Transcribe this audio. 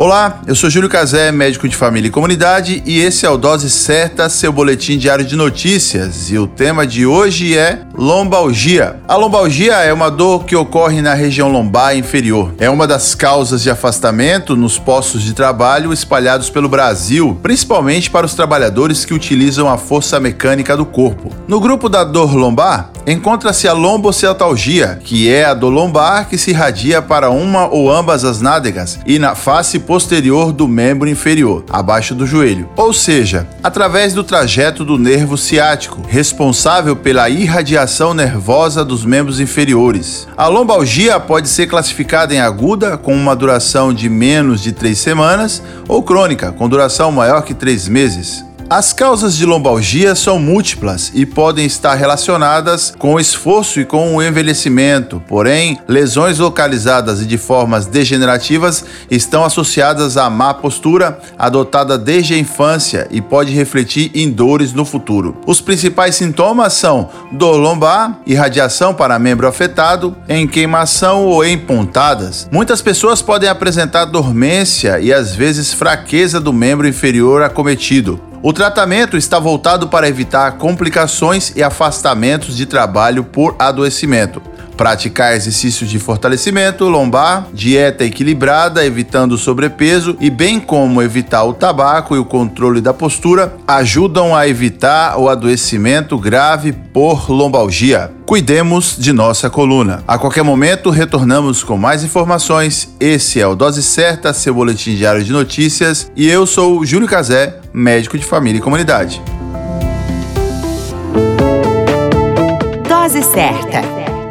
Olá, eu sou Júlio Cazé, médico de família e comunidade, e esse é o Dose Certa, seu boletim diário de notícias. E o tema de hoje é lombalgia. A lombalgia é uma dor que ocorre na região lombar inferior. É uma das causas de afastamento nos postos de trabalho espalhados pelo Brasil, principalmente para os trabalhadores que utilizam a força mecânica do corpo. No grupo da dor lombar, encontra-se a lombociatalgia, que é a dor lombar que se irradia para uma ou ambas as nádegas e na face posterior do membro inferior, abaixo do joelho, ou seja, através do trajeto do nervo ciático, responsável pela irradiação nervosa dos membros inferiores. A lombalgia pode ser classificada em aguda, com uma duração de menos de três semanas, ou crônica, com duração maior que três meses. As causas de lombalgia são múltiplas e podem estar relacionadas com o esforço e com o envelhecimento, porém, lesões localizadas e de formas degenerativas estão associadas à má postura adotada desde a infância e pode refletir em dores no futuro. Os principais sintomas são dor lombar, irradiação para membro afetado, em queimação ou em pontadas. Muitas pessoas podem apresentar dormência e às vezes fraqueza do membro inferior acometido. O tratamento está voltado para evitar complicações e afastamentos de trabalho por adoecimento. Praticar exercícios de fortalecimento lombar, dieta equilibrada, evitando sobrepeso e bem como evitar o tabaco e o controle da postura ajudam a evitar o adoecimento grave por lombalgia. Cuidemos de nossa coluna. A qualquer momento retornamos com mais informações. Esse é o Dose Certa, seu boletim diário de notícias, e eu sou Júlio Cazé, médico de família e comunidade. Dose Certa